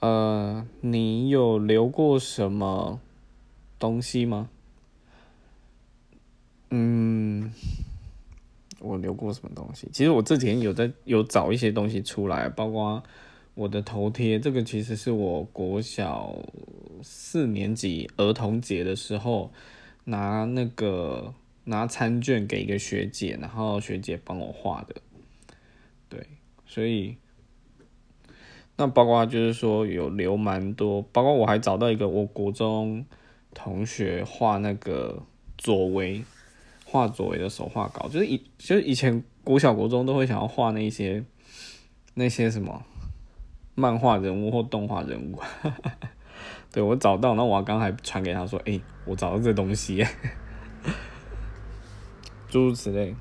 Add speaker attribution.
Speaker 1: 呃，你有留过什么东西吗？嗯，我留过什么东西？其实我这几天有在有找一些东西出来，包括我的头贴，这个其实是我国小四年级儿童节的时候拿那个拿餐券给一个学姐，然后学姐帮我画的。对，所以那包括就是说有留蛮多，包括我还找到一个我国中同学画那个左为。画左为的手画稿，就是以就是以前国小国中都会想要画那些那些什么漫画人物或动画人物，对我找到，那我刚还传给他说，哎，我找到这东西，诸如此类。